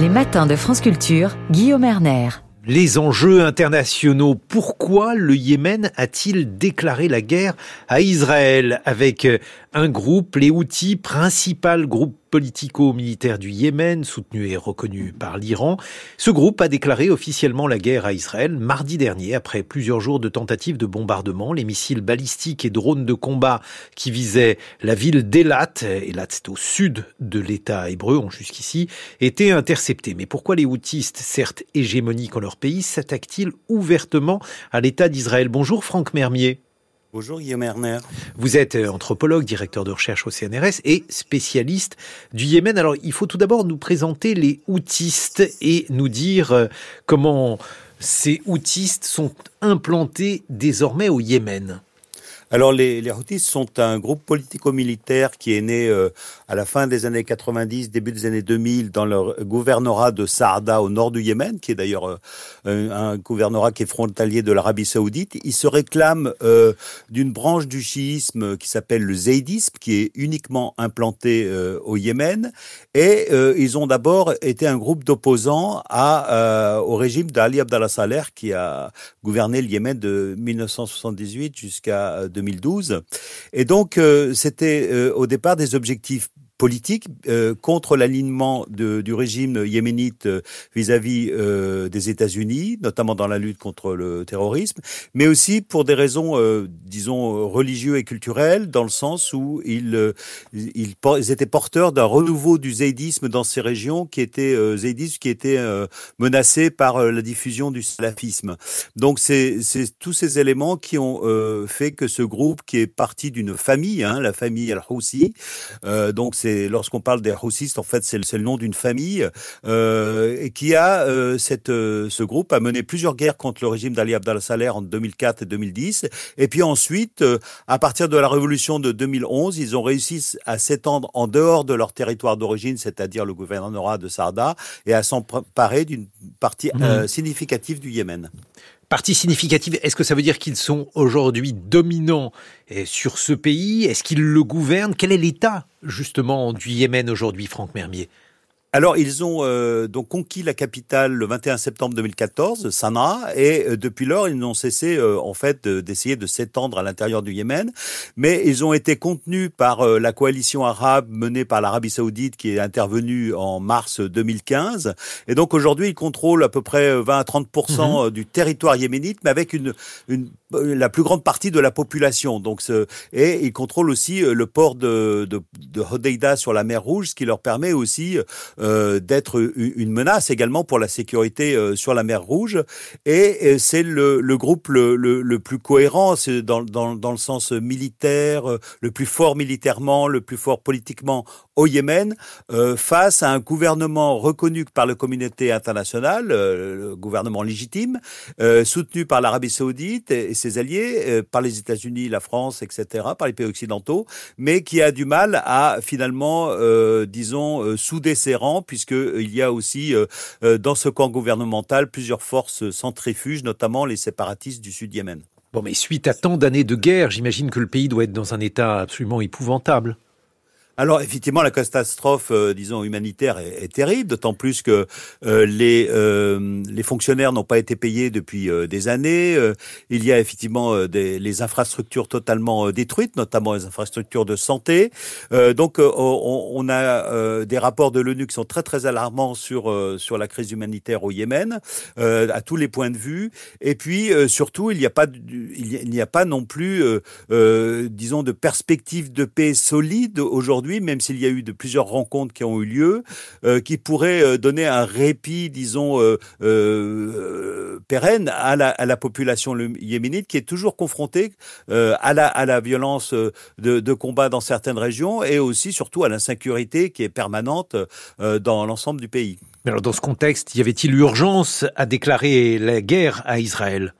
Les matins de France Culture, Guillaume Erner. Les enjeux internationaux. Pourquoi le Yémen a-t-il déclaré la guerre à Israël? Avec un groupe, les Houthis, principal groupe politico-militaire du Yémen, soutenu et reconnu par l'Iran. Ce groupe a déclaré officiellement la guerre à Israël mardi dernier, après plusieurs jours de tentatives de bombardement. Les missiles balistiques et drones de combat qui visaient la ville d'Elat, Elat c'est au sud de l'État hébreu, ont jusqu'ici été interceptés. Mais pourquoi les Houthis, certes hégémoniques en leur pays, s'attaquent-ils ouvertement à l'État d'Israël? Bonjour Franck Mermier. Bonjour Guillaume. Vous êtes euh, anthropologue, directeur de recherche au CNRS et spécialiste du Yémen. Alors il faut tout d'abord nous présenter les outistes et nous dire euh, comment ces outistes sont implantés désormais au Yémen. Alors les, les Houthis sont un groupe politico-militaire qui est né euh, à la fin des années 90, début des années 2000 dans le gouvernorat de Saada au nord du Yémen, qui est d'ailleurs euh, un gouvernorat qui est frontalier de l'Arabie saoudite. Ils se réclament euh, d'une branche du chiisme qui s'appelle le zaydisme, qui est uniquement implanté au Yémen. Et ils ont d'abord été un groupe d'opposants à, au régime d'Ali Abdallah Saleh, qui a gouverné le Yémen de 1978 jusqu'à 2012. Et donc, euh, c'était euh, au départ des objectifs politique euh, contre l'alignement du régime yéménite euh, vis-à-vis euh, des États-Unis, notamment dans la lutte contre le terrorisme, mais aussi pour des raisons, disons, religieux et culturelles, dans le sens où ils, ils, étaient porteurs d'un renouveau du zaydisme dans ces régions qui était zaydisme qui était menacé par la diffusion du salafisme. Donc c'est tous ces éléments qui ont fait que ce groupe, qui est parti d'une famille, hein, la famille Al-Houssi, donc c'est lorsqu'on parle des Houssistes, en fait, c'est le, nom d'une famille euh, qui a euh, cette, euh, ce groupe a mené plusieurs guerres contre le régime d'Ali Abdallah Saleh en 2004 et 2010. Et puis ensuite, à partir de la révolution de 2011, ils ont réussi à s'étendre en dehors de leur territoire d'origine, c'est-à-dire le gouvernorat de Sarda, et à s'emparer d'une partie mmh. significative du Yémen partie significative. Est-ce que ça veut dire qu'ils sont aujourd'hui dominants eh, sur ce pays? Est-ce qu'ils le gouvernent? Quel est l'état justement du Yémen aujourd'hui, Franck Mermier? Alors, ils ont euh, donc conquis la capitale le 21 septembre 2014, Sanaa, et euh, depuis lors, ils n'ont cessé euh, en fait d'essayer de s'étendre à l'intérieur du Yémen, mais ils ont été contenus par la coalition arabe menée par l'Arabie Saoudite qui est intervenue en mars 2015, et donc aujourd'hui, ils contrôlent à peu près 20 à 30 mhm. du territoire yéménite, mais avec une, une la plus grande partie de la population. Donc, ce, et ils contrôlent aussi le port de, de, de Hodeida sur la mer Rouge, ce qui leur permet aussi euh, d'être une menace également pour la sécurité euh, sur la mer Rouge. Et, c'est le, groupe le, plus cohérent, dans, dans, dans, le sens militaire, euh, le plus fort militairement, le plus fort politiquement au Yémen, face à un gouvernement reconnu par la communauté internationale, le gouvernement légitime, soutenu par l'Arabie saoudite et, ses alliés, par les États-Unis, la France, etc., par les pays occidentaux, mais qui a du mal à finalement, disons, souder ses rangs puisqu'il euh, y a aussi euh, euh, dans ce camp gouvernemental plusieurs forces centrifuges, notamment les séparatistes du Sud Yémen. Bon, mais suite à tant d'années de guerre, j'imagine que le pays doit être dans un état absolument épouvantable. Alors effectivement, la catastrophe, euh, disons humanitaire, est, terrible, d'autant plus que euh, les euh, les fonctionnaires n'ont pas été payés depuis des années. il y a effectivement des, les infrastructures totalement détruites, notamment les infrastructures de santé. donc on, on, a des rapports de l'ONU qui sont très très alarmants sur sur la crise humanitaire au Yémen, à tous les points de vue. Et puis surtout, il n'y a pas il n'y a pas non plus, disons, de perspective de paix solide aujourd'hui même s'il y a eu de plusieurs rencontres qui ont eu lieu, euh, qui pourraient euh, donner un répit, disons, euh, pérenne à la, population yéménite qui est toujours confrontée à, la, violence de, combat dans certaines régions et aussi surtout à l'insécurité qui est permanente dans l'ensemble du pays. Dans ce contexte, y avait-il urgence à déclarer la guerre à Israël?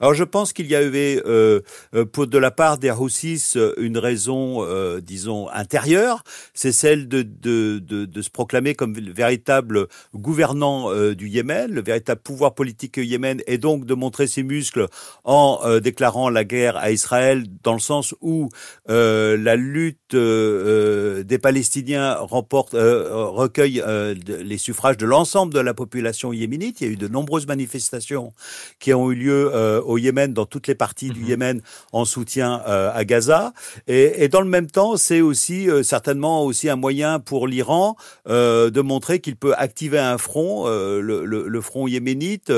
Alors je pense qu'il y avait euh, euh, pour de la part des Houssis une raison, euh, disons, intérieure, c'est celle de, de, de, de, se proclamer comme le véritable gouvernant euh, du Yémen, le véritable pouvoir politique Yémen, et donc de montrer ses muscles en déclarant la guerre à Israël, dans le sens où la lutte des Palestiniens remporte, recueille les suffrages de l'ensemble de la population yéménite. Il y a eu de nombreuses manifestations qui ont eu lieu au Yémen, dans toutes les parties du mhm. Yémen, en soutien euh, à Gaza. Et, et, dans le même temps, c'est aussi euh, certainement aussi un moyen pour l'Iran euh, de montrer qu'il peut activer un front, le, le, le, front yéménite,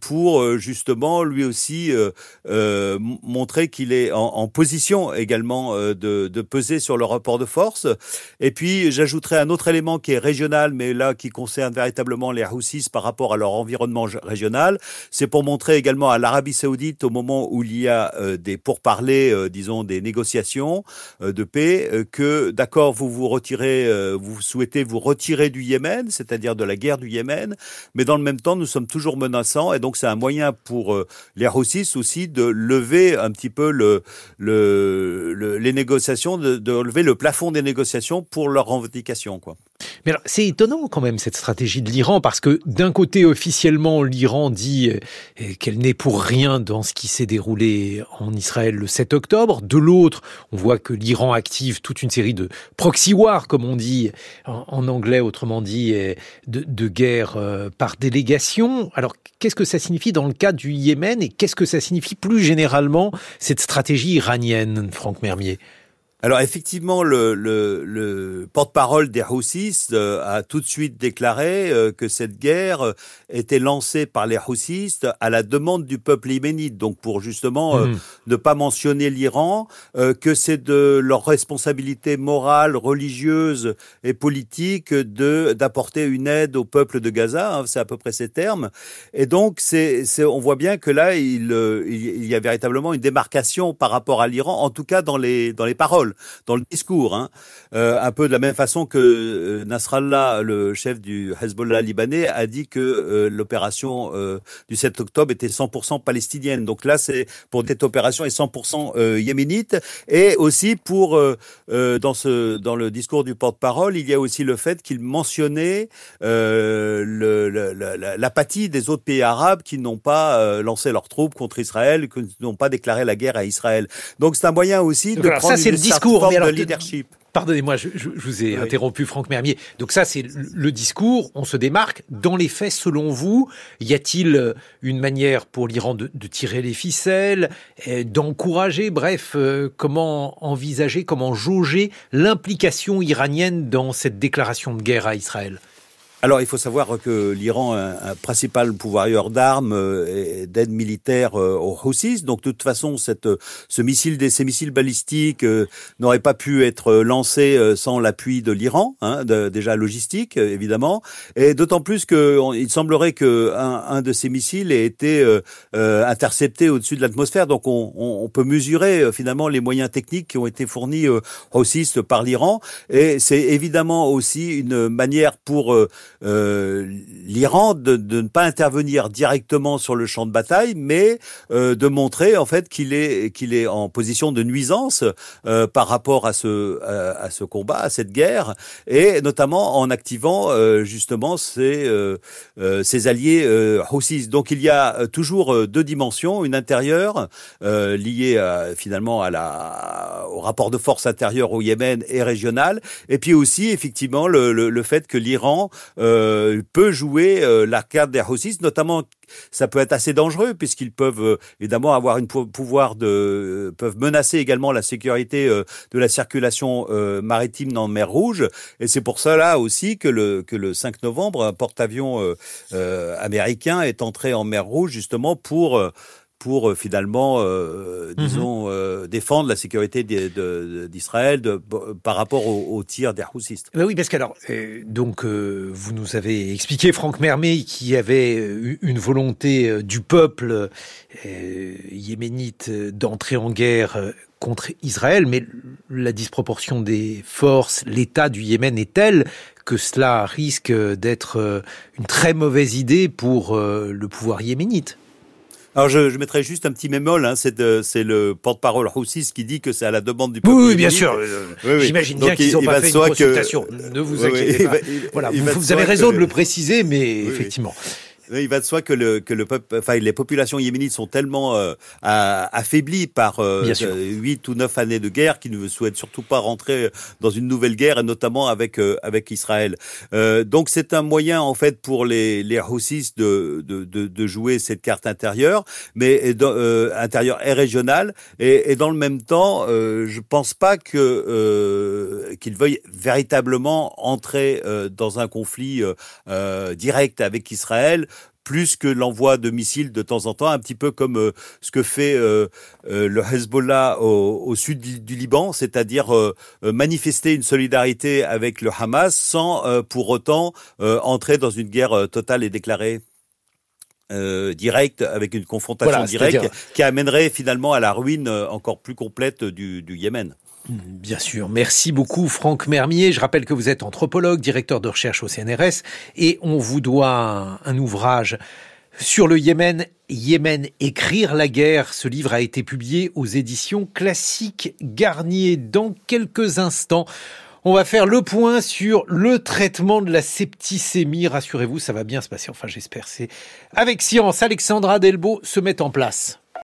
pour justement lui aussi montrer qu'il est en, en, position également de, de peser sur le rapport de force. Et puis j'ajouterai un autre élément qui est régional, mais là qui concerne véritablement les Houthis par rapport à leur environnement régional, c'est pour montrer également à l'Arabie saoudite au moment où il y a euh, des pourparlers, euh, disons des négociations euh, de paix, que d'accord vous vous retirez, vous souhaitez vous retirer du Yémen, c'est-à-dire de la guerre du Yémen, mais dans le même temps nous sommes toujours menaçants et donc c'est un moyen pour les Roussis aussi de lever un petit peu le, le, les négociations, de, lever le plafond des négociations pour leurs revendications quoi. Mais alors, c'est étonnant quand même cette stratégie de l'Iran parce que d'un côté officiellement l'Iran dit qu'elle n'est pour rien dans ce qui s'est déroulé en Israël le 7 octobre. De l'autre, on voit que l'Iran active toute une série de proxy wars, comme on dit en, anglais, autrement dit, de, de guerre euh, par délégation. Alors, qu'est-ce que ça signifie dans le cas du Yémen et qu'est-ce que ça signifie plus généralement cette stratégie iranienne, Franck Mermier? Alors effectivement, le, le, le porte-parole des Houthis euh, a tout de suite déclaré euh, que cette guerre euh, était lancée par les Houthis à la demande du peuple yéménite, donc pour justement mhm. ne pas mentionner l'Iran, que c'est de leur responsabilité morale, religieuse et politique de d'apporter une aide au peuple de Gaza, hein, c'est à peu près ces termes. Et donc c'est, on voit bien que là il, il y a véritablement une démarcation par rapport à l'Iran, en tout cas dans les dans les paroles dans le discours, hein. euh, un peu de la même façon que euh, Nasrallah, le chef du Hezbollah libanais, a dit que euh, l'opération du 7 octobre était 100% palestinienne. Donc là, c'est pour cette opération est 100% yéménite, et aussi pour dans ce dans le discours du porte-parole, il y a aussi le fait qu'il mentionnait l'apathie des autres pays arabes qui n'ont pas lancé leurs troupes contre Israël, qui n'ont pas déclaré la guerre à Israël. Donc c'est un moyen aussi de prendre ça, une discours de leadership. Pardonnez-moi, je, je, vous ai interrompu, Franck Mermier. Donc ça, c'est le discours, on se démarque. Dans les faits, selon vous, y a-t-il euh, une manière pour l'Iran de, de, tirer les ficelles, d'encourager, bref, euh, comment envisager, comment jauger l'implication iranienne dans cette déclaration de guerre à Israël? Alors, il faut savoir que l'Iran a un principal pouvoir d'armes euh, et d'aide militaire euh, aux Houthis. Donc, de toute façon, cette, ce missile, ces missiles balistiques euh, n'auraient pas pu être lancés sans l'appui de l'Iran, hein, déjà logistique, évidemment. Et d'autant plus qu'il semblerait que un, un, de ces missiles ait été intercepté au-dessus de l'atmosphère. Donc, on, on, peut mesurer finalement les moyens techniques qui ont été fournis aux Houthis par l'Iran. Et c'est évidemment aussi une manière pour euh, l'Iran de, de, ne pas intervenir directement sur le champ de bataille, mais euh, de montrer en fait qu'il est qu'il est en position de nuisance euh, par rapport à ce à, ce combat, à cette guerre, et notamment en activant euh, justement ses euh, ses alliés euh, Houthis. Donc il y a toujours deux dimensions, une intérieure liée finalement à la au rapport de force intérieur au Yémen et régional, et puis aussi effectivement le, le, le fait que l'Iran euh, peut jouer euh, la carte des Houthis, notamment ça peut être assez dangereux puisqu'ils peuvent euh, évidemment avoir une pouvoir de peuvent menacer également la sécurité de la circulation maritime dans la mer Rouge. Et c'est pour cela aussi que le que le 5 novembre un porte-avions américain est entré en mer Rouge justement pour pour euh, finalement, euh, mhm. disons, euh, défendre la sécurité d'Israël de, par rapport aux au tirs des Houthis. Ben oui, parce que alors, donc, vous nous avez expliqué, Franck Mermet, qui avait une volonté du peuple yéménite d'entrer en guerre contre Israël, mais la disproportion des forces, l'état du Yémen est telle que cela risque d'être une très mauvaise idée pour le pouvoir yéménite. Alors je, je mettrais juste un petit mémol, hein, c'est le porte-parole Houssis qui dit que c'est à la demande du peuple. Oui, bien sûr. J'imagine bien qu'ils n'ont pas fait une consultation. Ne vous inquiétez pas. voilà, vous, avez raison de le préciser, mais effectivement. Il va de soi que le que le peuple, enfin les populations yéménites sont tellement euh, affaiblies par euh, huit ou neuf années de guerre qu'ils ne souhaitent surtout pas rentrer dans une nouvelle guerre, et notamment avec euh, avec Israël. Euh, donc c'est un moyen en fait pour les les Houssis de, de de, de jouer cette carte intérieure, mais dans, intérieure et régionale, et, et, dans le même temps, je pense pas que qu'ils veuillent véritablement entrer dans un conflit direct avec Israël plus que l'envoi de missiles de temps en temps, un petit peu comme euh, ce que fait euh, euh, le Hezbollah au, sud du, Liban, c'est-à-dire manifester une solidarité avec le Hamas sans pour autant entrer dans une guerre totale et déclarée. directe avec une confrontation directe qui amènerait finalement à la ruine encore plus complète du Yémen. Bien sûr. Merci beaucoup, Franck Mermier. Je rappelle que vous êtes anthropologue, directeur de recherche au CNRS, et on vous doit un, ouvrage sur le Yémen, Yémen, écrire la guerre. Ce livre a été publié aux éditions classiques Garnier. Dans quelques instants, on va faire le point sur le traitement de la septicémie. Rassurez-vous, ça va bien se passer. Enfin, j'espère. C'est avec science. Alexandra Delbo se met en place.